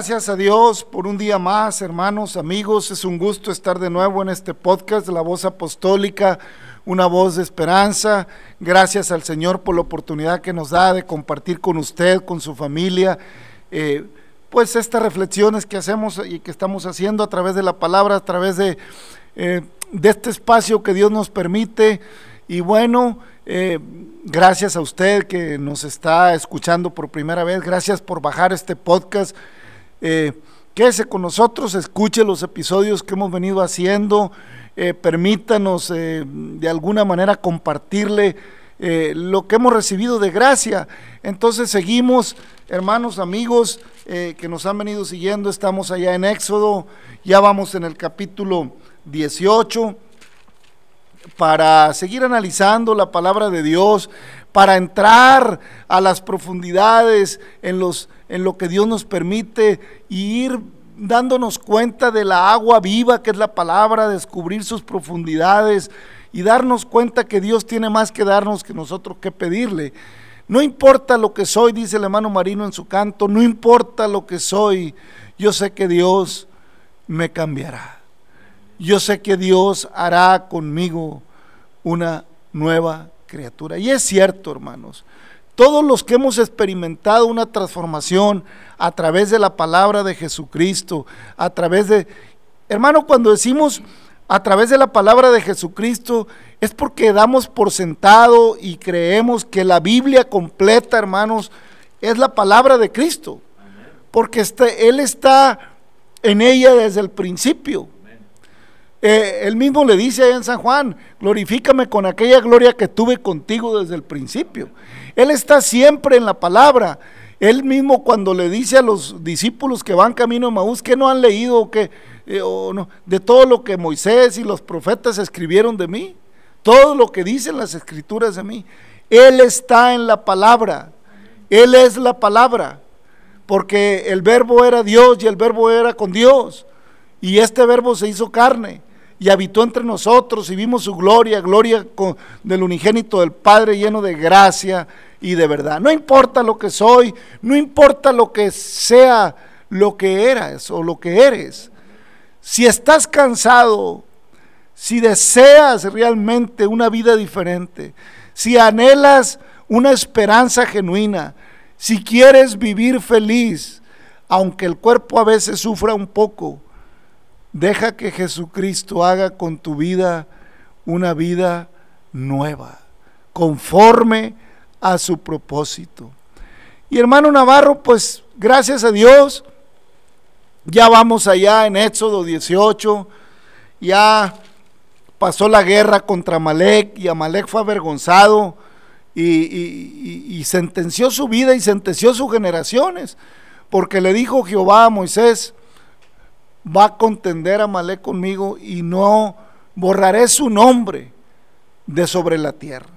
Gracias a Dios por un día más, hermanos, amigos. Es un gusto estar de nuevo en este podcast de la voz apostólica, una voz de esperanza. Gracias al Señor por la oportunidad que nos da de compartir con usted, con su familia, eh, pues estas reflexiones que hacemos y que estamos haciendo a través de la palabra, a través de, eh, este espacio que Dios nos permite. Y bueno, eh, gracias a usted que nos está escuchando por primera vez. Gracias por bajar este podcast. Eh, quédese con nosotros, escuche los episodios que hemos venido haciendo, eh, permítanos eh, de alguna manera compartirle eh, lo que hemos recibido de gracia. Entonces seguimos, hermanos, amigos que nos han venido siguiendo, estamos allá en Éxodo, ya vamos en el capítulo 18 para seguir analizando la palabra de Dios, para entrar a las profundidades en los en lo que Dios nos permite y ir dándonos cuenta de la agua viva que es la palabra, descubrir sus profundidades y darnos cuenta que Dios tiene más que darnos que nosotros que pedirle. No importa lo que soy, dice el hermano Marino en su canto, no importa lo que soy, yo sé que Dios me cambiará. Yo sé que Dios hará conmigo una nueva criatura. Y es cierto, hermanos. Todos los que hemos experimentado una transformación a través de la palabra de Jesucristo, a través de... Hermano, cuando decimos a través de la palabra de Jesucristo, es porque damos por sentado y creemos que la Biblia completa, hermanos, es la palabra de Cristo. Porque este, Él está en ella desde el principio. Eh, él mismo le dice allá en San Juan, glorifícame con aquella gloria que tuve contigo desde el principio. Él está siempre en la palabra. Él mismo cuando le dice a los discípulos que van camino a Maús que no han leído que, eh, no, de todo lo que Moisés y los profetas escribieron de mí, todo lo que dicen las escrituras de mí. Él está en la palabra. Él es la palabra. Porque el verbo era Dios y el verbo era con Dios. Y este verbo se hizo carne y habitó entre nosotros y vimos su gloria, gloria del unigénito del Padre lleno de gracia y de verdad. No importa lo que soy, no importa lo que sea, lo que eras o lo que eres. Si estás cansado, si deseas realmente una vida diferente, si anhelas una esperanza genuina, si quieres vivir feliz, aunque el cuerpo a veces sufra un poco, Deja que Jesucristo haga con tu vida una vida nueva, conforme a su propósito. Y hermano Navarro, pues gracias a Dios, ya vamos allá en Éxodo 18, ya pasó la guerra contra Amalek y Amalek fue avergonzado y, y, sentenció su vida y sentenció sus generaciones, porque le dijo Jehová a Moisés, va a contender a Malé conmigo y no borraré su nombre de sobre la tierra.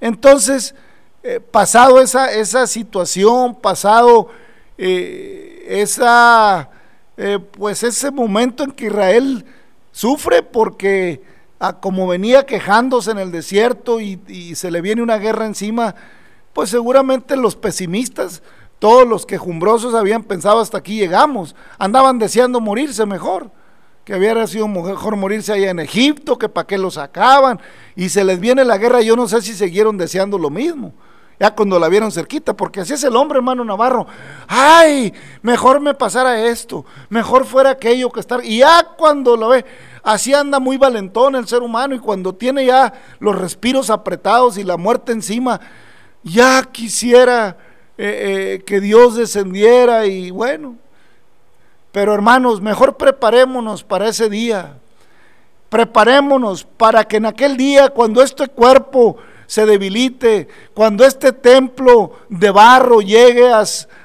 Entonces, eh, pasado esa, esa, situación, pasado eh, esa, eh, pues ese momento en que Israel sufre porque ah, como venía quejándose en el desierto y, y se le viene una guerra encima, pues seguramente los pesimistas todos los quejumbrosos habían pensado hasta aquí llegamos, andaban deseando morirse mejor, que hubiera sido mejor morirse allá en Egipto, que para qué lo sacaban, y se les viene la guerra, yo no sé si siguieron deseando lo mismo, ya cuando la vieron cerquita, porque así es el hombre, hermano Navarro, ay, mejor me pasara esto, mejor fuera aquello que estar, y ya cuando lo ve, así anda muy valentón el ser humano, y cuando tiene ya los respiros apretados y la muerte encima, ya quisiera eh, eh, que Dios descendiera y bueno. Pero hermanos, mejor preparémonos para ese día. Preparémonos para que en aquel día, cuando este cuerpo se debilite, cuando este templo de barro llegue a,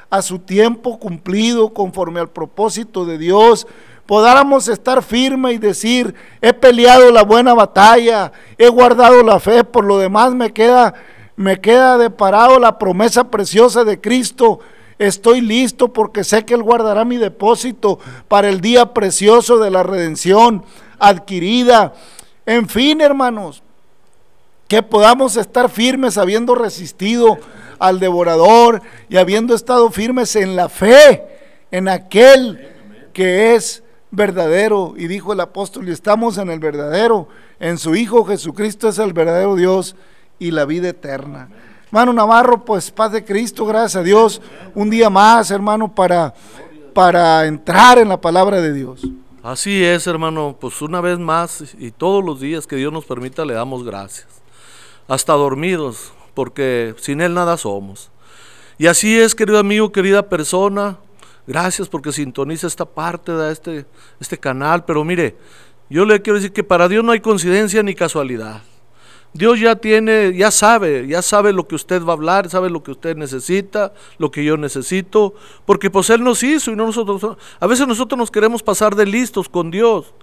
a su tiempo cumplido conforme al propósito de Dios, podamos estar firmes y decir, he peleado la buena batalla, he guardado la fe, por lo demás me queda me queda de parado la promesa preciosa de Cristo. Estoy listo porque sé que Él guardará mi depósito para el día precioso de la redención adquirida. En fin, hermanos, que podamos estar firmes habiendo resistido al devorador y habiendo estado firmes en la fe en aquel que es verdadero. Y dijo el apóstol, estamos en el verdadero, en su Hijo Jesucristo es el verdadero Dios y la vida eterna. Hermano Navarro, pues paz de Cristo, gracias a Dios. Un día más, hermano, para, para entrar en la palabra de Dios. Así es, hermano, pues una vez más y todos los días que Dios nos permita le damos gracias. Hasta dormidos, porque sin Él nada somos. Y así es, querido amigo, querida persona, gracias porque sintoniza esta parte de este, este canal, pero mire, yo le quiero decir que para Dios no hay coincidencia ni casualidad. Dios ya tiene, ya sabe, ya sabe lo que usted va a hablar, sabe lo que usted necesita, lo que yo necesito, porque pues Él nos hizo y no nosotros. A veces nosotros nos queremos pasar de listos con Dios,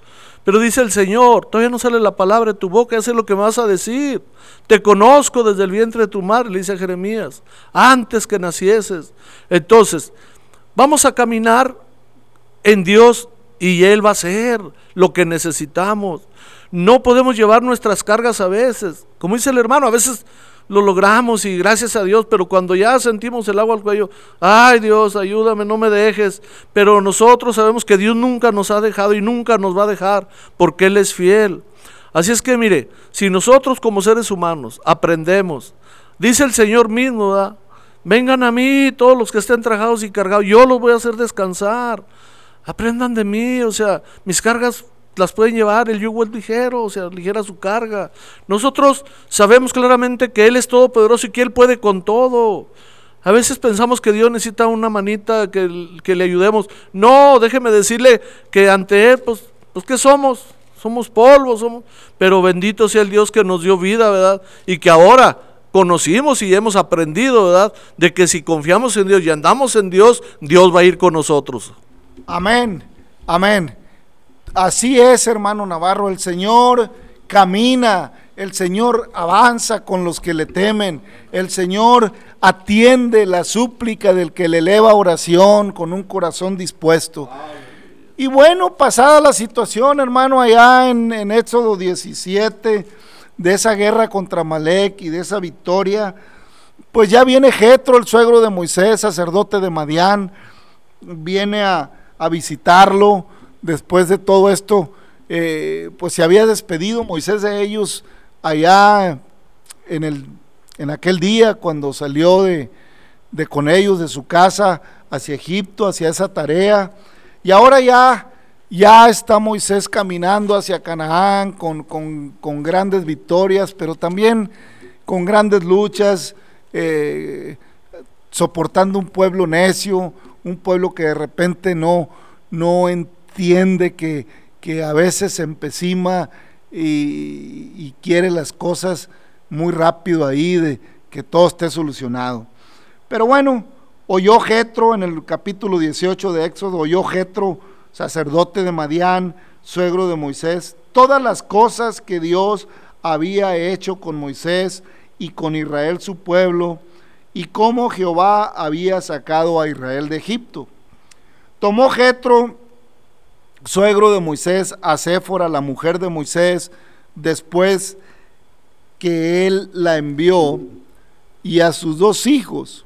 pero dice el Señor, todavía no sale la palabra de tu boca, sé lo que me vas a decir. Te conozco desde el vientre de tu madre, le dice Jeremías, antes que nacieses. Entonces, vamos a caminar en Dios y Él va a hacer lo que necesitamos. No podemos llevar nuestras cargas a veces. Como dice el hermano, a veces lo logramos y gracias a Dios, pero cuando ya sentimos el agua al cuello, ay Dios, ayúdame, no me dejes. Pero nosotros sabemos que Dios nunca nos ha dejado y nunca nos va a dejar porque Él es fiel. Así es que mire, si nosotros como seres humanos aprendemos, dice el Señor mismo, vengan a mí todos los que estén trabajados y cargados, yo los voy a hacer descansar. Aprendan de mí, o sea, mis cargas las pueden llevar, el yugo es ligero, o sea, ligera su carga. Nosotros sabemos claramente que Él es todopoderoso y que Él puede con todo. A veces pensamos que Dios necesita una manita que, que le ayudemos. No, déjeme decirle que ante Él, pues, pues ¿qué somos? Somos polvo, somos... Pero bendito sea el Dios que nos dio vida, ¿verdad? Y que ahora conocimos y hemos aprendido, ¿verdad? De que si confiamos en Dios y andamos en Dios, Dios va a ir con nosotros. Amén, amén. Así es, hermano Navarro, el Señor camina, el Señor avanza con los que le temen, el Señor atiende la súplica del que le eleva oración con un corazón dispuesto. Y bueno, pasada la situación, hermano, allá en, Éxodo 17, de esa guerra contra Malek y de esa victoria, pues ya viene Jetro, el suegro de Moisés, sacerdote de Madián, viene a, a visitarlo después de todo esto, eh, pues se había despedido Moisés de ellos allá en, el, en aquel día cuando salió de, con ellos de su casa hacia Egipto, hacia esa tarea. Y ahora ya, ya está Moisés caminando hacia Canaán con, con, grandes victorias, pero también con grandes luchas, eh, soportando un pueblo necio, un pueblo que de repente no, no, entiende que, a veces se empecima y, quiere las cosas muy rápido ahí, de que todo esté solucionado. Pero bueno, oyó Jetro en el capítulo 18 de Éxodo, oyó Jetro, sacerdote de Madián, suegro de Moisés, todas las cosas que Dios había hecho con Moisés y con Israel su pueblo, y cómo Jehová había sacado a Israel de Egipto. Tomó Jetro suegro de Moisés, a Séfora, la mujer de Moisés, después que él la envió, y a sus dos hijos.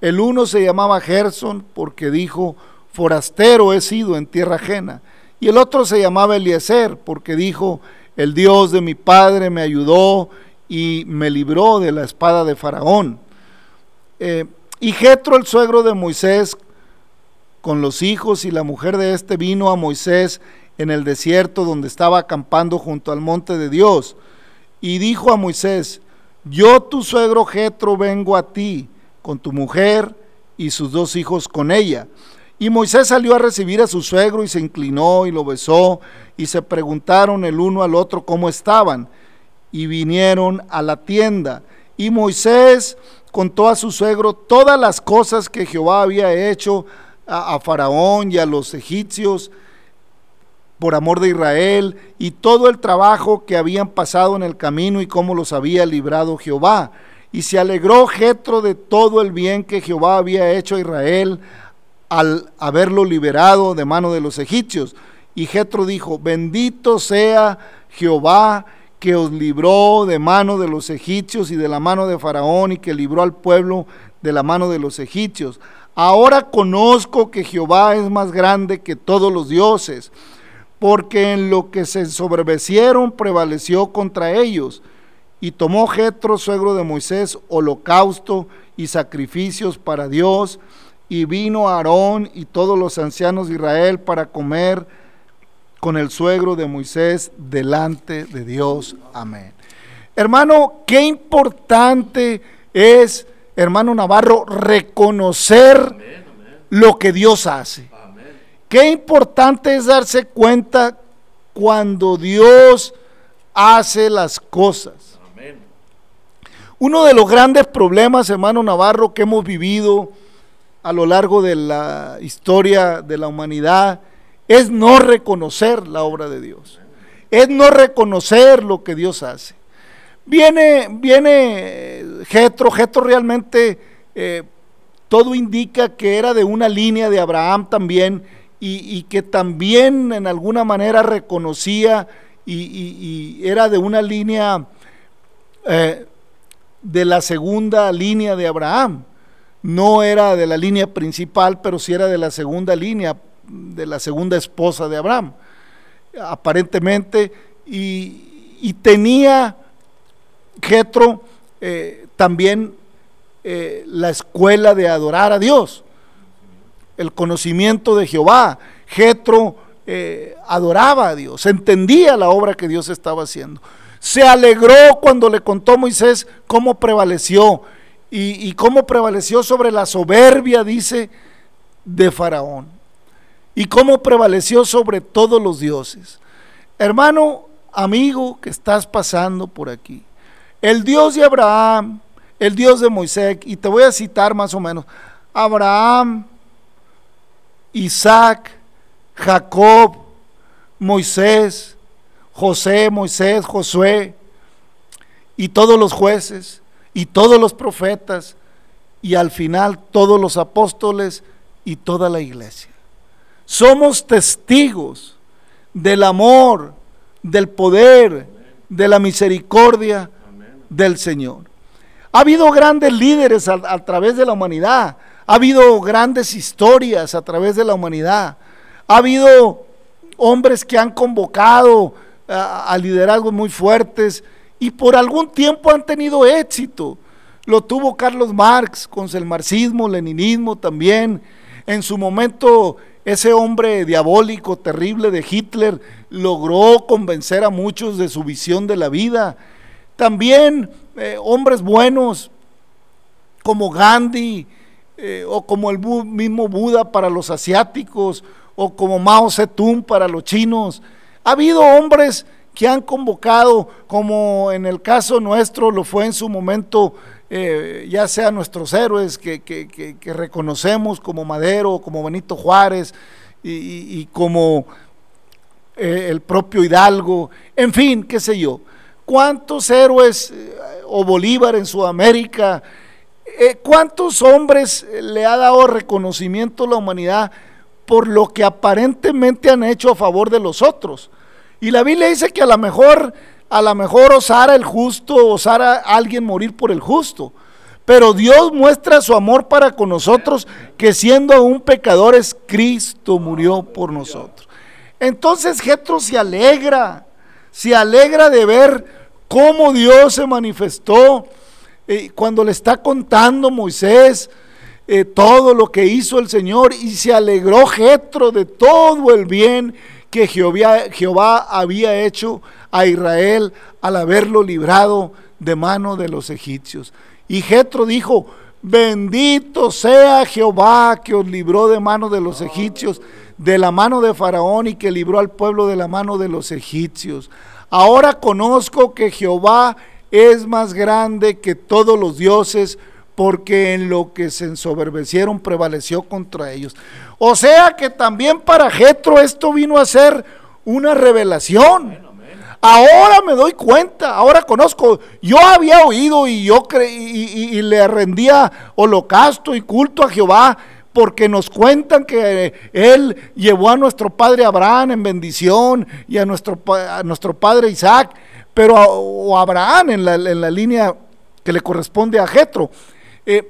El uno se llamaba Gerson porque dijo, forastero he sido en tierra ajena. Y el otro se llamaba Eliezer porque dijo, el Dios de mi padre me ayudó y me libró de la espada de Faraón. Eh, y Jetro, el suegro de Moisés, con los hijos y la mujer de este vino a Moisés en el desierto donde estaba acampando junto al monte de Dios. Y dijo a Moisés, yo tu suegro Jetro vengo a ti con tu mujer y sus dos hijos con ella. Y Moisés salió a recibir a su suegro y se inclinó y lo besó y se preguntaron el uno al otro cómo estaban y vinieron a la tienda. Y Moisés contó a su suegro todas las cosas que Jehová había hecho a, Faraón y a los egipcios por amor de Israel y todo el trabajo que habían pasado en el camino y cómo los había librado Jehová. Y se alegró Jetro de todo el bien que Jehová había hecho a Israel al haberlo liberado de mano de los egipcios. Y Jetro dijo, bendito sea Jehová que os libró de mano de los egipcios y de la mano de Faraón y que libró al pueblo de la mano de los egipcios. Ahora conozco que Jehová es más grande que todos los dioses, porque en lo que se sobrevecieron prevaleció contra ellos. Y tomó Jetro, suegro de Moisés, holocausto y sacrificios para Dios, y vino Aarón y todos los ancianos de Israel para comer con el suegro de Moisés delante de Dios. Amén. Hermano, qué importante es, hermano Navarro, reconocer lo que Dios hace. Qué importante es darse cuenta cuando Dios hace las cosas. Uno de los grandes problemas, hermano Navarro, que hemos vivido a lo largo de la historia de la humanidad es no reconocer la obra de Dios, es no reconocer lo que Dios hace. Viene, viene Getro, Getro realmente eh, todo indica que era de una línea de Abraham también y, que también en alguna manera reconocía y, era de una línea eh, de la segunda línea de Abraham. No era de la línea principal, pero sí era de la segunda línea de la segunda esposa de Abraham, aparentemente, y, tenía Jetro eh, también eh, la escuela de adorar a Dios, el conocimiento de Jehová. Jetro eh, adoraba a Dios, entendía la obra que Dios estaba haciendo. Se alegró cuando le contó Moisés cómo prevaleció y cómo prevaleció sobre la soberbia, dice, de Faraón y cómo prevaleció sobre todos los dioses. Hermano, amigo que estás pasando por aquí, el Dios de Abraham, el Dios de Moisés, y te voy a citar más o menos, Abraham, Isaac, Jacob, Moisés, José, Moisés, Josué, y todos los jueces, y todos los profetas, y al final todos los apóstoles y toda la iglesia. Somos testigos del amor, del poder, de la misericordia del Señor. Ha habido grandes líderes a, través de la humanidad, ha habido grandes historias a través de la humanidad, ha habido hombres que han convocado a, a liderazgos muy fuertes y por algún tiempo han tenido éxito. Lo tuvo Carlos Marx con el marxismo, leninismo también. En su momento ese hombre diabólico, terrible de Hitler, logró convencer a muchos de su visión de la vida. También eh, hombres buenos como Gandhi eh, o como el mismo Buda para los asiáticos o como Mao Zedong para los chinos. Ha habido hombres que han convocado, como en el caso nuestro lo fue en su momento eh, ya sea nuestros héroes que, reconocemos como Madero, como Benito Juárez y, como el propio Hidalgo, en fin, qué sé yo. ¿Cuántos héroes eh, o Bolívar en Sudamérica? ¿Cuántos hombres le ha dado reconocimiento a la humanidad por lo que aparentemente han hecho a favor de los otros? Y la Biblia dice que a lo mejor a lo mejor osara el justo, osara alguien morir por el justo. Pero Dios muestra su amor para con nosotros, que siendo aún pecadores, Cristo murió por nosotros. Entonces Jetro se alegra, se alegra de ver cómo Dios se manifestó eh, cuando le está contando Moisés eh, todo lo que hizo el Señor y se alegró Jetro de todo el bien que Jehová, Jehová había hecho a Israel al haberlo librado de mano de los egipcios. Y Jetro dijo, bendito sea Jehová que os libró de mano de los egipcios, de la mano de Faraón y que libró al pueblo de la mano de los egipcios. Ahora conozco que Jehová es más grande que todos los dioses, porque en lo que se ensoberbecieron prevaleció contra ellos. O sea que también para Jetro esto vino a ser una revelación. Ahora me doy cuenta, ahora conozco. Yo había oído y yo creí y, le rendía holocausto y culto a Jehová porque nos cuentan que él llevó a nuestro padre Abraham en bendición y a nuestro, nuestro padre Isaac, pero a, o Abraham en la, línea que le corresponde a Jetro. Eh,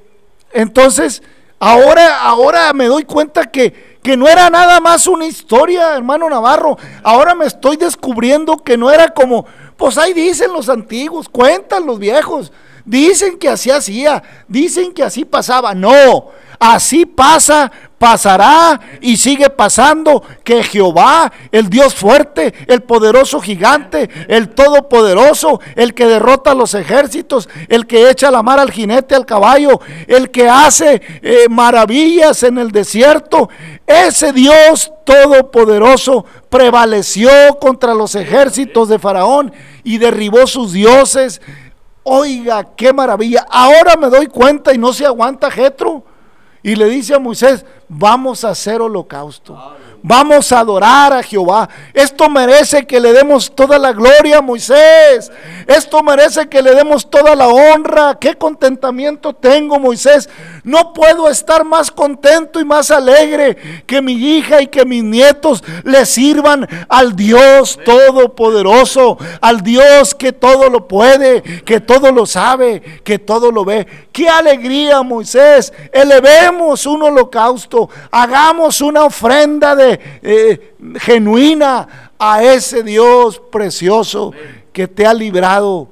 Entonces, ahora, ahora me doy cuenta que, que no era nada más una historia, hermano Navarro. Ahora me estoy descubriendo que no era como, pues ahí dicen los antiguos, cuentan los viejos, dicen que así hacía, dicen que así pasaba. No, así pasa pasará y sigue pasando que Jehová, el Dios fuerte, el poderoso gigante, el todopoderoso, el que derrota a los ejércitos, el que echa la mar al jinete, al caballo, el que hace eh, maravillas en el desierto, ese Dios todopoderoso prevaleció contra los ejércitos de Faraón y derribó sus dioses. Oiga, qué maravilla. Ahora me doy cuenta y no se aguanta Jetro. Y le dice a Moisés, vamos a hacer holocausto. Vamos a adorar a Jehová. Esto merece que le demos toda la gloria Moisés. Esto merece que le demos toda la honra. Qué contentamiento tengo, Moisés. No puedo estar más contento y más alegre que mi hija y que mis nietos le sirvan al Dios todopoderoso, al Dios que todo lo puede, que todo lo sabe, que todo lo ve. Qué alegría, Moisés. Elevemos un holocausto. Hagamos una ofrenda de eh, genuina a ese Dios precioso que te ha librado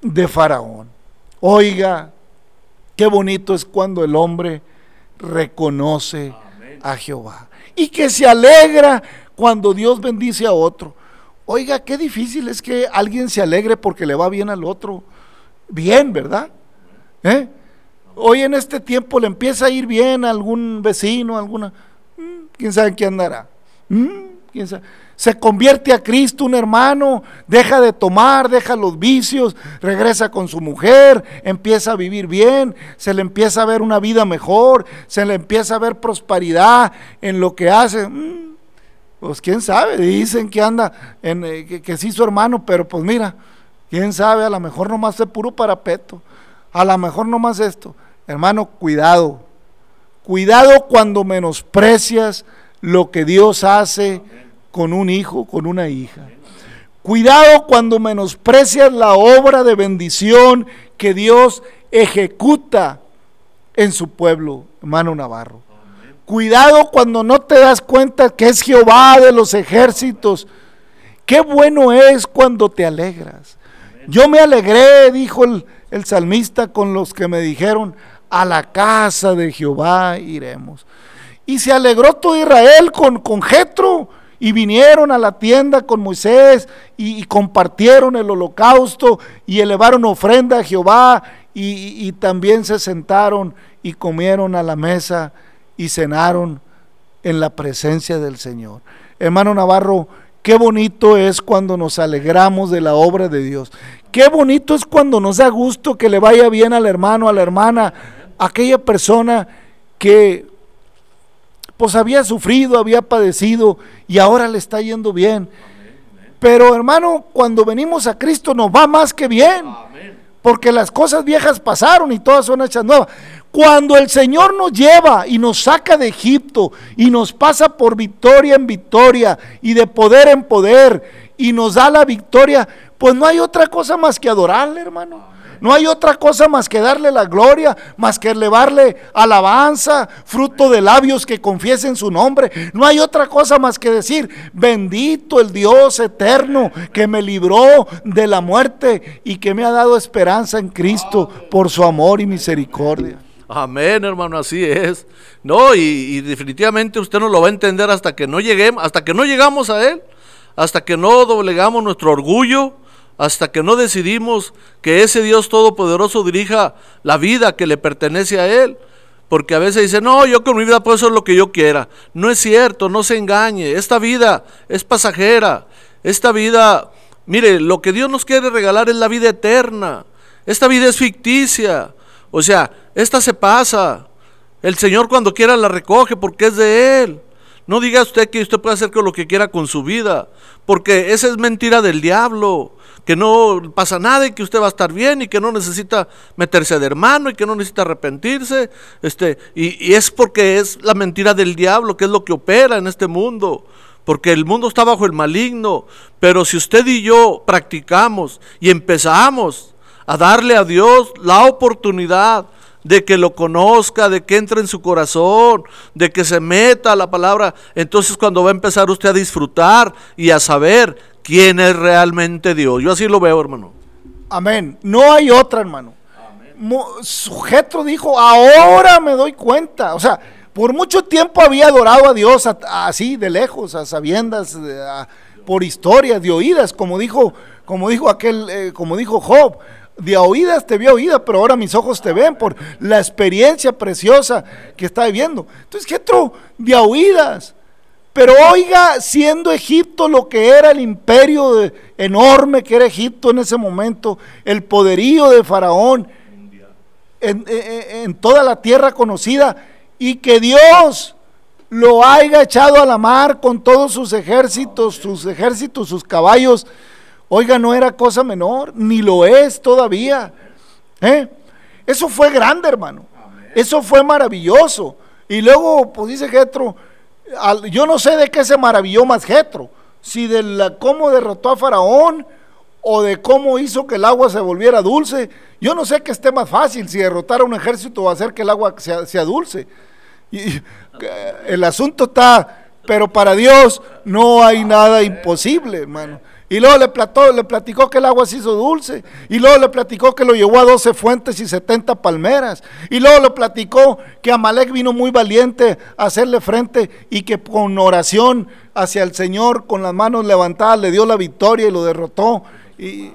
de Faraón. Oiga, qué bonito es cuando el hombre reconoce a Jehová y que se alegra cuando Dios bendice a otro. Oiga, qué difícil es que alguien se alegre porque le va bien al otro. Bien, ¿verdad? ¿Eh? Hoy en este tiempo le empieza a ir bien a algún vecino, alguna quién sabe qué andará. ¿Mm? ¿Quién sabe? Se convierte a Cristo un hermano, deja de tomar, deja los vicios, regresa con su mujer, empieza a vivir bien, se le empieza a ver una vida mejor, se le empieza a ver prosperidad en lo que hace. ¿Mm? Pues quién sabe, dicen que anda, en, eh, que, que sí su hermano, pero pues mira, quién sabe, a lo mejor nomás es puro parapeto, a lo mejor nomás esto. Hermano, cuidado, Cuidado cuando menosprecias lo que Dios hace con un hijo, con una hija. Cuidado cuando menosprecias la obra de bendición que Dios ejecuta en su pueblo, hermano Navarro. Cuidado cuando no te das cuenta que es Jehová de los ejércitos. Qué bueno es cuando te alegras. Yo me alegré, dijo el, salmista, con los que me dijeron, a la casa de Jehová iremos. Y se alegró todo Israel con, con Jetro y vinieron a la tienda con Moisés y, compartieron el holocausto y elevaron ofrenda a Jehová y, y también se sentaron y comieron a la mesa y cenaron en la presencia del Señor. Hermano Navarro, Qué bonito es cuando nos alegramos de la obra de Dios. Qué bonito es cuando nos da gusto que le vaya bien al hermano, a la hermana, aquella persona que pues había sufrido, había padecido y ahora le está yendo bien. Pero hermano, cuando venimos a Cristo nos va más que bien. Porque las cosas viejas pasaron y todas son hechas nuevas. Cuando el Señor nos lleva y nos saca de Egipto y nos pasa por victoria en victoria y de poder en poder y nos da la victoria, pues no hay otra cosa más que adorarle, hermano. No hay otra cosa más que darle la gloria, más que elevarle alabanza, fruto de labios que confiesen su nombre. No hay otra cosa más que decir, bendito el Dios eterno que me libró de la muerte y que me ha dado esperanza en Cristo por su amor y misericordia. Amén, hermano, así es. No, y, definitivamente usted no lo va a entender hasta que no lleguemos, hasta que no llegamos a Él, hasta que no doblegamos nuestro orgullo, hasta que no decidimos que ese Dios todopoderoso dirija la vida que le pertenece a Él. Porque a veces dice, no, yo con mi vida puedo hacer lo que yo quiera. No es cierto, no se engañe. Esta vida es pasajera. Esta vida, mire, lo que Dios nos quiere regalar es la vida eterna. Esta vida es ficticia. O sea, esta se pasa. El Señor cuando quiera la recoge porque es de Él. No diga usted que usted puede hacer lo que quiera con su vida, porque esa es mentira del diablo que no pasa nada y que usted va a estar bien y que no necesita meterse de hermano y que no necesita arrepentirse. Este, y, y es porque es la mentira del diablo, que es lo que opera en este mundo porque el mundo está bajo el maligno. Pero si usted y yo practicamos y empezamos a darle a Dios la oportunidad de que lo conozca, de que entre en su corazón, de que se meta a la palabra. Entonces cuando va a empezar usted a disfrutar y a saber quién es realmente Dios. Yo así lo veo, hermano. Amén. No hay otra, hermano. Sujeto dijo, ahora me doy cuenta. O sea, por mucho tiempo había adorado a Dios así de lejos, a sabiendas, por historias, de oídas, como dijo, como dijo aquel, eh, como dijo Job de oídas te vi oída, pero ahora mis ojos te ven por la experiencia preciosa que está viviendo. Entonces, ¿qué otro? De oídas. Pero oiga, siendo Egipto lo que era el imperio enorme que era Egipto en ese momento, el poderío de Faraón en, en toda la tierra conocida, y que Dios lo haya echado a la mar con todos sus ejércitos, sus ejércitos, sus caballos, Oiga, no era cosa menor, ni lo es todavía. ¿eh? Eso fue grande, hermano. Eso fue maravilloso. Y luego, pues dice Getro, yo no sé de qué se maravilló más Getro, si de la, cómo derrotó a Faraón o de cómo hizo que el agua se volviera dulce. Yo no sé qué esté más fácil, si derrotar a un ejército o hacer que el agua sea, sea dulce. Y, el asunto está, pero para Dios no hay nada imposible, hermano. Y luego le, plató, le platicó que el agua se hizo dulce. Y luego le platicó que lo llevó a 12 fuentes y 70 palmeras. Y luego le platicó que Amalek vino muy valiente a hacerle frente y que con oración hacia el Señor, con las manos levantadas, le dio la victoria y lo derrotó. Y,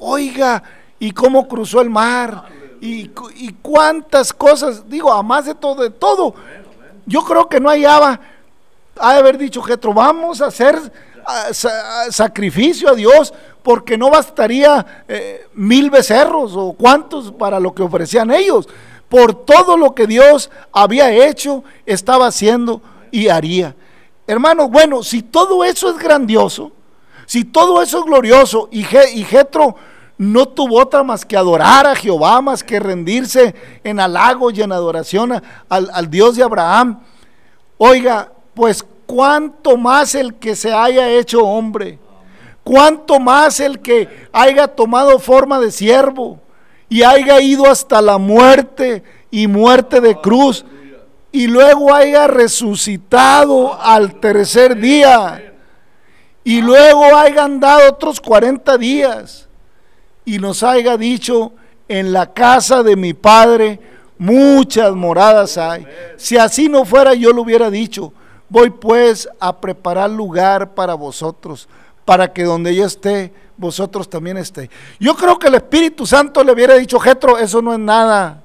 oiga, y cómo cruzó el mar. Y, cuántas cosas, digo, a más de todo, de todo. Yo creo que no hallaba, ha de haber dicho Jetro, vamos a hacer sacrificio a Dios porque no bastaría eh, mil becerros o cuantos para lo que ofrecían ellos. Por todo lo que Dios había hecho, estaba haciendo y haría. Hermanos, bueno, si todo eso es grandioso, si todo eso es glorioso y, y Jetro no tuvo otra más que adorar a Jehová, más que rendirse en halago y en adoración al, al Dios de Abraham, oiga, pues cuánto más el que se haya hecho hombre, cuánto más el que haya tomado forma de siervo y haya ido hasta la muerte y muerte de cruz y luego haya resucitado al tercer día y luego haya andado otros 40 días y nos haya dicho en la casa de mi padre muchas moradas hay. Si así no fuera yo lo hubiera dicho, Voy pues a preparar lugar para vosotros, para que donde yo esté, vosotros también estéis. Yo creo que el Espíritu Santo le hubiera dicho, Jetro, eso no es nada.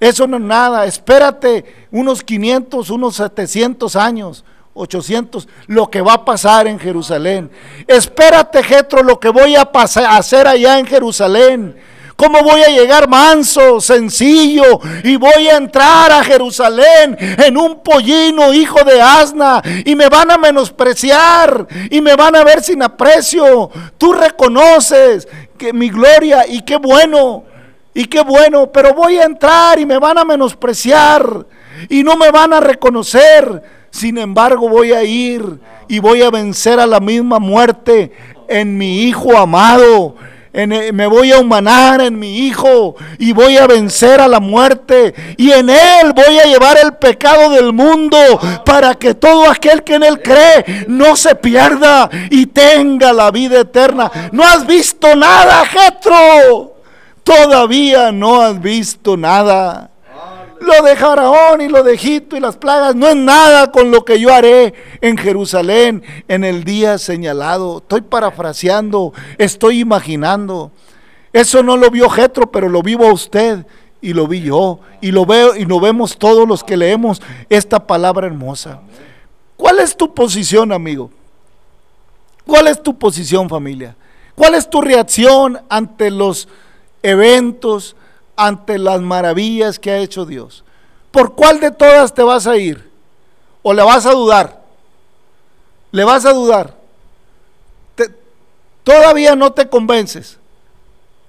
Eso no es nada. Espérate unos 500, unos 700 años. 800, lo que va a pasar en Jerusalén. Espérate, Jetro, lo que voy a hacer allá en Jerusalén. ¿Cómo voy a llegar manso, sencillo y voy a entrar a Jerusalén en un pollino hijo de asna y me van a menospreciar y me van a ver sin aprecio? Tú reconoces que mi gloria y qué bueno, y qué bueno, pero voy a entrar y me van a menospreciar y no me van a reconocer. Sin embargo, voy a ir y voy a vencer a la misma muerte en mi Hijo amado eh, me voy a humanar en mi Hijo y voy a vencer a la muerte y en Él voy a llevar el pecado del mundo para que todo aquel que en Él cree no se pierda y tenga la vida eterna. No has visto nada, Jetro. Todavía no has visto nada. Lo de Faraón y lo de Egipto y las plagas no es nada con lo que yo haré en Jerusalén en el día señalado. Estoy parafraseando, estoy imaginando. Eso no lo vio Jetro, pero lo vivo usted y lo vi yo y lo veo y lo vemos todos los que leemos esta palabra hermosa. ¿Cuál es tu posición, amigo? ¿Cuál es tu posición, familia? ¿Cuál es tu reacción ante los eventos, ante las maravillas que ha hecho Dios. ¿Por cuál de todas te vas a ir? ¿O le vas a dudar? ¿Le vas a dudar? todavía no te convences.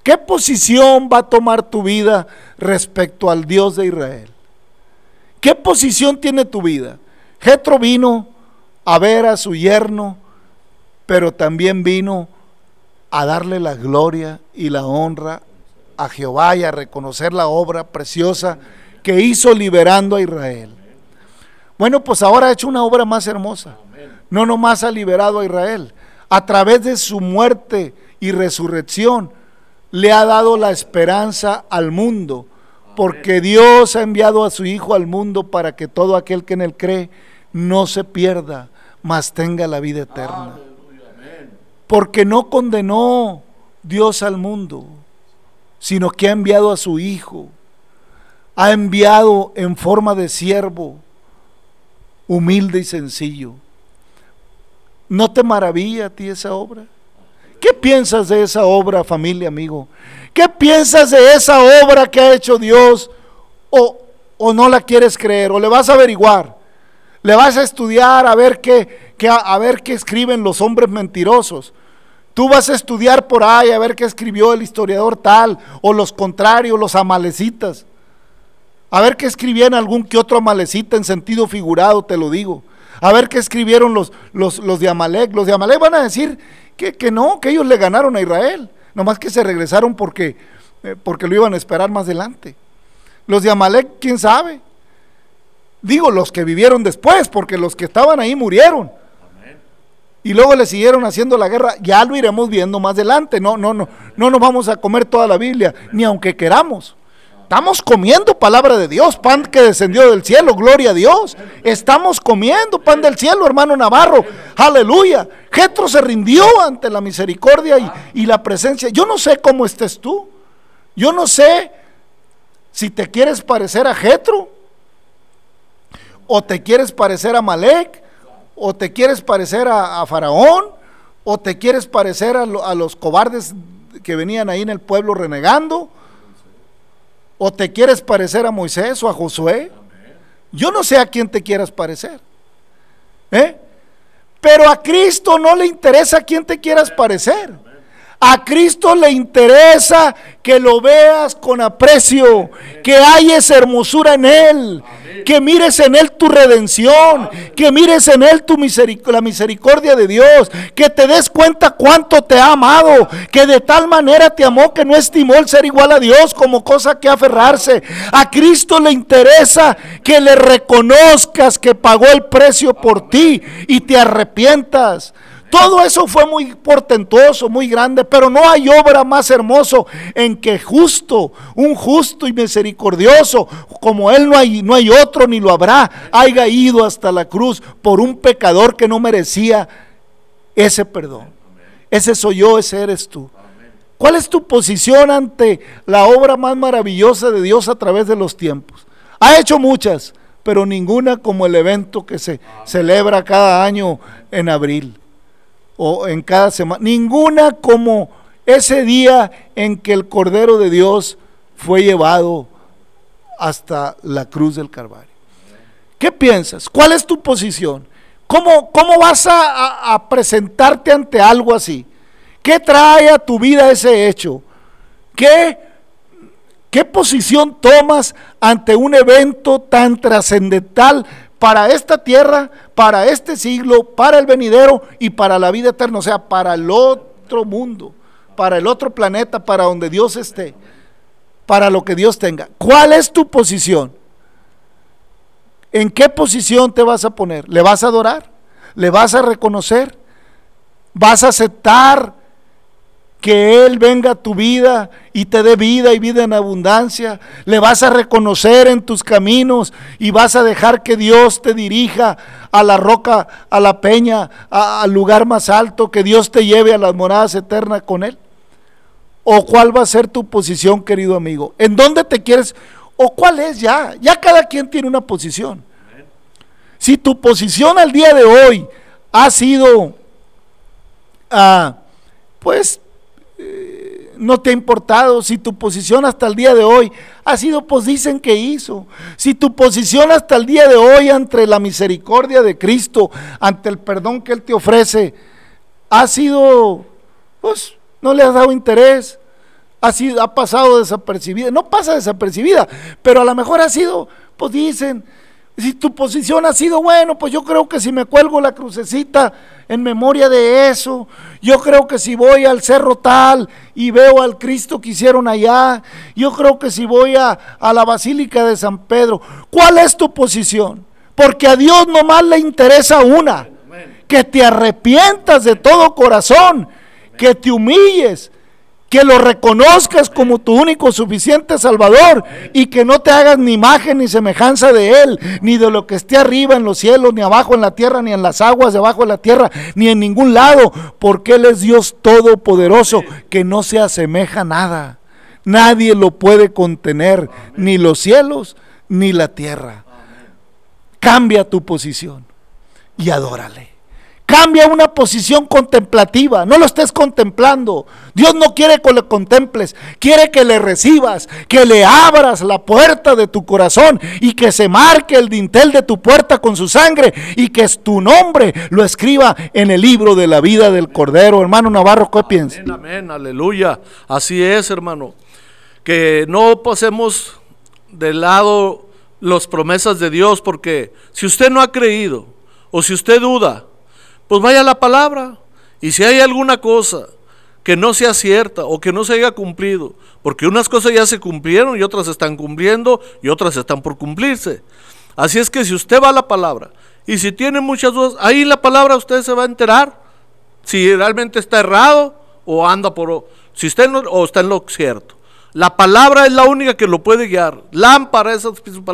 ¿Qué posición va a tomar tu vida respecto al Dios de Israel? ¿Qué posición tiene tu vida? Jetro vino a ver a su yerno, pero también vino a darle la gloria y la honra a Jehová y a reconocer la obra preciosa que hizo liberando a Israel. Bueno, pues ahora ha hecho una obra más hermosa. No nomás ha liberado a Israel. A través de su muerte y resurrección le ha dado la esperanza al mundo. Porque Dios ha enviado a su Hijo al mundo para que todo aquel que en él cree no se pierda, mas tenga la vida eterna. Porque no condenó Dios al mundo, sino que ha enviado a su Hijo. Ha enviado en forma de siervo, humilde y sencillo. ¿No te maravilla a ti esa obra? ¿Qué piensas de esa obra, familia, amigo? ¿Qué piensas de esa obra que ha hecho Dios? ¿O, o no la quieres creer? ¿O le vas a averiguar? ¿Le vas a estudiar a ver qué, qué, a ver qué escriben los hombres mentirosos? Tú vas a estudiar por ahí a ver qué escribió el historiador tal, o los contrarios, los amalecitas. A ver qué escribían algún que otro amalecita en sentido figurado, te lo digo. A ver qué escribieron los, los, los de Amalek. Los de Amalek van a decir que, que, no, que ellos le ganaron a Israel. Nomás que se regresaron porque, eh, porque lo iban a esperar más adelante. Los de Amalek, quién sabe. Digo, los que vivieron después, porque los que estaban ahí murieron y luego le siguieron haciendo la guerra, ya lo iremos viendo más adelante. No, no, no, no nos vamos a comer toda la Biblia, ni aunque queramos. Estamos comiendo palabra de Dios, pan que descendió del cielo, gloria a Dios. Estamos comiendo pan del cielo, hermano Navarro, aleluya. Jetro se rindió ante la misericordia y, y la presencia. Yo no sé cómo estés tú. Yo no sé si te quieres parecer a Jetro o te quieres parecer a Malek o te quieres parecer a, Faraón, o te quieres parecer a, los cobardes que venían ahí en el pueblo renegando, o te quieres parecer a Moisés o a Josué. Yo no sé a quién te quieras parecer. ¿eh? Pero a Cristo no le interesa a quién te quieras parecer. A Cristo le interesa que lo veas con aprecio, que esa hermosura en Él, que mires en Él tu redención, que mires en Él tu la misericordia de Dios, que te des cuenta cuánto te ha amado, que de tal manera te amó que no estimó el ser igual a Dios como cosa que aferrarse. A Cristo le interesa que le reconozcas que pagó el precio por ti y te arrepientas. Todo eso fue muy portentoso, muy grande, pero no hay obra más hermoso en que justo, un justo y misericordioso, como Él no hay, no hay otro ni lo habrá, haya ido hasta la cruz por un pecador que no merecía ese perdón. Ese soy yo, ese eres tú. ¿Cuál es tu posición ante la obra más maravillosa de Dios a través de los tiempos? Ha hecho muchas, pero ninguna como el evento que se celebra cada año en abril o en cada semana, ninguna como ese día en que el Cordero de Dios fue llevado hasta la cruz del Calvario. ¿Qué piensas? ¿Cuál es tu posición? ¿Cómo, cómo vas a, a, presentarte ante algo así? ¿Qué trae a tu vida ese hecho? ¿Qué, ¿Qué posición tomas ante un evento tan trascendental para esta tierra, para este siglo, para el venidero y para la vida eterna, o sea, para el otro mundo, para el otro planeta, para donde Dios esté, para lo que Dios tenga. ¿Cuál es tu posición? ¿En qué posición te vas a poner? ¿Le vas a adorar? ¿Le vas a reconocer? ¿Vas a aceptar que Él venga a tu vida y te dé vida y vida en abundancia. Le vas a reconocer en tus caminos y vas a dejar que Dios te dirija a la roca, a la peña, al lugar más alto, que Dios te lleve a las moradas eternas con Él. ¿O cuál va a ser tu posición, querido amigo? ¿En dónde te quieres? ¿O cuál es ya? Ya cada quien tiene una posición. Si tu posición al día de hoy ha sido, ah, pues, no te ha importado, si tu posición hasta el día de hoy ha sido, pues dicen que hizo, si tu posición hasta el día de hoy ante la misericordia de Cristo, ante el perdón que Él te ofrece, ha sido, pues no le has dado interés, ha, sido, ha pasado desapercibida, no pasa desapercibida, pero a lo mejor ha sido, pues dicen, Si tu posición ha sido, bueno, pues yo creo que si me cuelgo la crucecita en memoria de eso, yo creo que si voy al cerro tal y veo al Cristo que hicieron allá, yo creo que si voy a, a la Basílica de San Pedro, ¿cuál es tu posición? Porque a Dios nomás le interesa una, que te arrepientas de todo corazón, que te humilles, que lo reconozcas como tu único suficiente Salvador y que no te hagas ni imagen ni semejanza de Él, ni de lo que esté arriba en los cielos, ni abajo en la tierra, ni en las aguas debajo de la tierra, ni en ningún lado, porque Él es Dios todopoderoso, que no se asemeja a nada. Nadie lo puede contener, ni los cielos, ni la tierra. Cambia tu posición y adórale. Cambia una posición contemplativa, no lo estés contemplando. Dios no quiere que lo contemples, quiere que le recibas, que le abras la puerta de tu corazón y que se marque el dintel de tu puerta con su sangre y que tu nombre lo escriba en el libro de la vida del Cordero. Hermano Navarro, ¿qué piensas? Amén, amén, aleluya. Así es, hermano. Que no pasemos de lado las promesas de Dios, porque si usted no ha creído o si usted duda, pues vaya la palabra. Y si hay alguna cosa que no sea cierta o que no se haya cumplido, porque unas cosas ya se cumplieron y otras están cumpliendo y otras están por cumplirse. Así es que si usted va a la palabra y si tiene muchas dudas, ahí la palabra usted se va a enterar si realmente está errado o anda por si está en lo, está en lo cierto. La palabra es la única que lo puede guiar. Lámpara es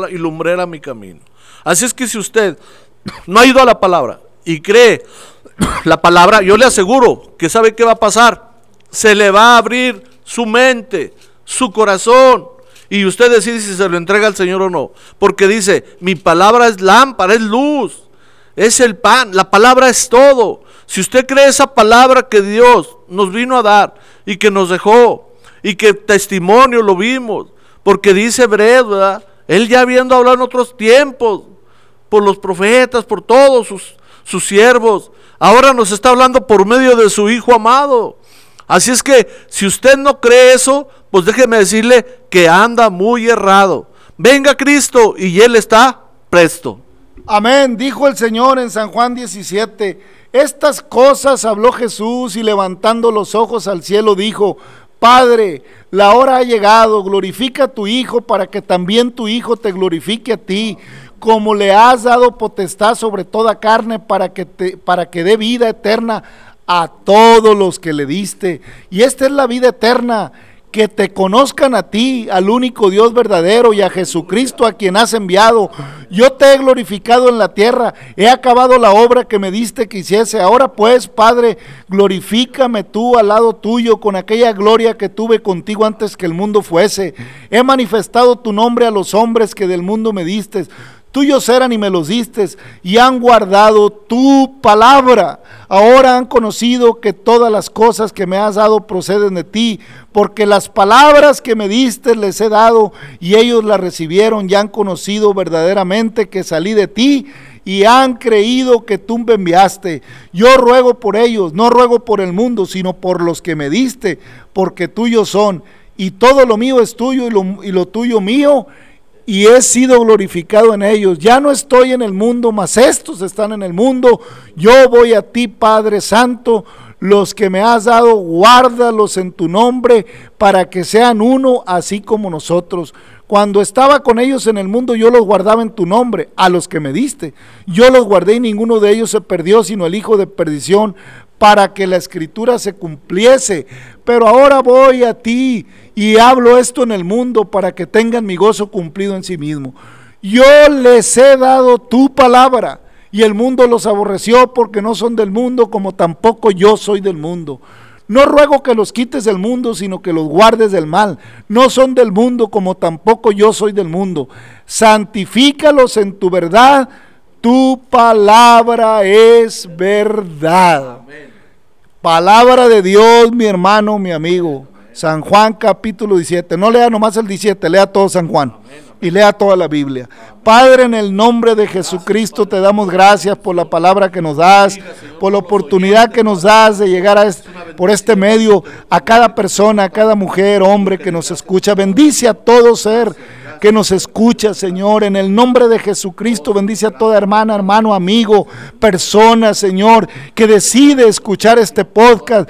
y lumbrera mi camino. Así es que si usted no ha ido a la palabra y cree la palabra, yo le aseguro que sabe qué va a pasar. Se le va a abrir su mente, su corazón. Y usted decide si se lo entrega al Señor o no. Porque dice, mi palabra es lámpara, es luz, es el pan, la palabra es todo. Si usted cree esa palabra que Dios nos vino a dar y que nos dejó y que testimonio lo vimos, porque dice Hebreos, ¿verdad? Él ya habiendo hablado en otros tiempos, por los profetas, por todos sus sus siervos. Ahora nos está hablando por medio de su Hijo amado. Así es que si usted no cree eso, pues déjeme decirle que anda muy errado. Venga Cristo y Él está presto. Amén, dijo el Señor en San Juan 17. Estas cosas habló Jesús y levantando los ojos al cielo dijo, Padre, la hora ha llegado, glorifica a tu Hijo para que también tu Hijo te glorifique a ti como le has dado potestad sobre toda carne para que, te, para que dé vida eterna a todos los que le diste. Y esta es la vida eterna, que te conozcan a ti, al único Dios verdadero y a Jesucristo a quien has enviado. Yo te he glorificado en la tierra, he acabado la obra que me diste que hiciese. Ahora pues, Padre, glorifícame tú al lado tuyo con aquella gloria que tuve contigo antes que el mundo fuese. He manifestado tu nombre a los hombres que del mundo me diste tuyos eran y me los diste, y han guardado tu palabra. Ahora han conocido que todas las cosas que me has dado proceden de ti, porque las palabras que me diste les he dado, y ellos las recibieron y han conocido verdaderamente que salí de ti y han creído que tú me enviaste. Yo ruego por ellos, no ruego por el mundo, sino por los que me diste, porque tuyos son, y todo lo mío es tuyo y lo, y lo tuyo mío, y he sido glorificado en ellos. Ya no estoy en el mundo, mas estos están en el mundo. Yo voy a ti, Padre Santo. Los que me has dado, guárdalos en tu nombre para que sean uno, así como nosotros. Cuando estaba con ellos en el mundo, yo los guardaba en tu nombre, a los que me diste. Yo los guardé y ninguno de ellos se perdió, sino el hijo de perdición, para que la escritura se cumpliese. Pero ahora voy a ti y hablo esto en el mundo para que tengan mi gozo cumplido en sí mismo. Yo les he dado tu palabra y el mundo los aborreció porque no son del mundo como tampoco yo soy del mundo. No ruego que los quites del mundo, sino que los guardes del mal. No son del mundo como tampoco yo soy del mundo. Santifícalos en tu verdad tu palabra es verdad. Palabra de Dios, mi hermano, mi amigo. San Juan capítulo 17. No lea nomás el 17, lea todo San Juan. Y lea toda la Biblia. Padre, en el nombre de Jesucristo te damos gracias por la palabra que nos das, por la oportunidad que nos das de llegar a por este medio a cada persona, a cada mujer, hombre que nos escucha. Bendice a todo ser que nos escucha, Señor. En el nombre de Jesucristo, bendice a toda hermana, hermano, amigo, persona, Señor, que decide escuchar este podcast.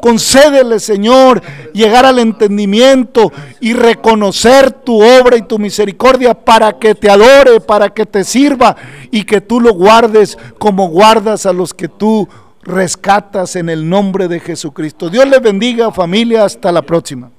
Concédele, Señor, llegar al entendimiento y reconocer tu obra y tu misericordia para que te adore, para que te sirva y que tú lo guardes como guardas a los que tú rescatas en el nombre de Jesucristo. Dios les bendiga familia, hasta la próxima.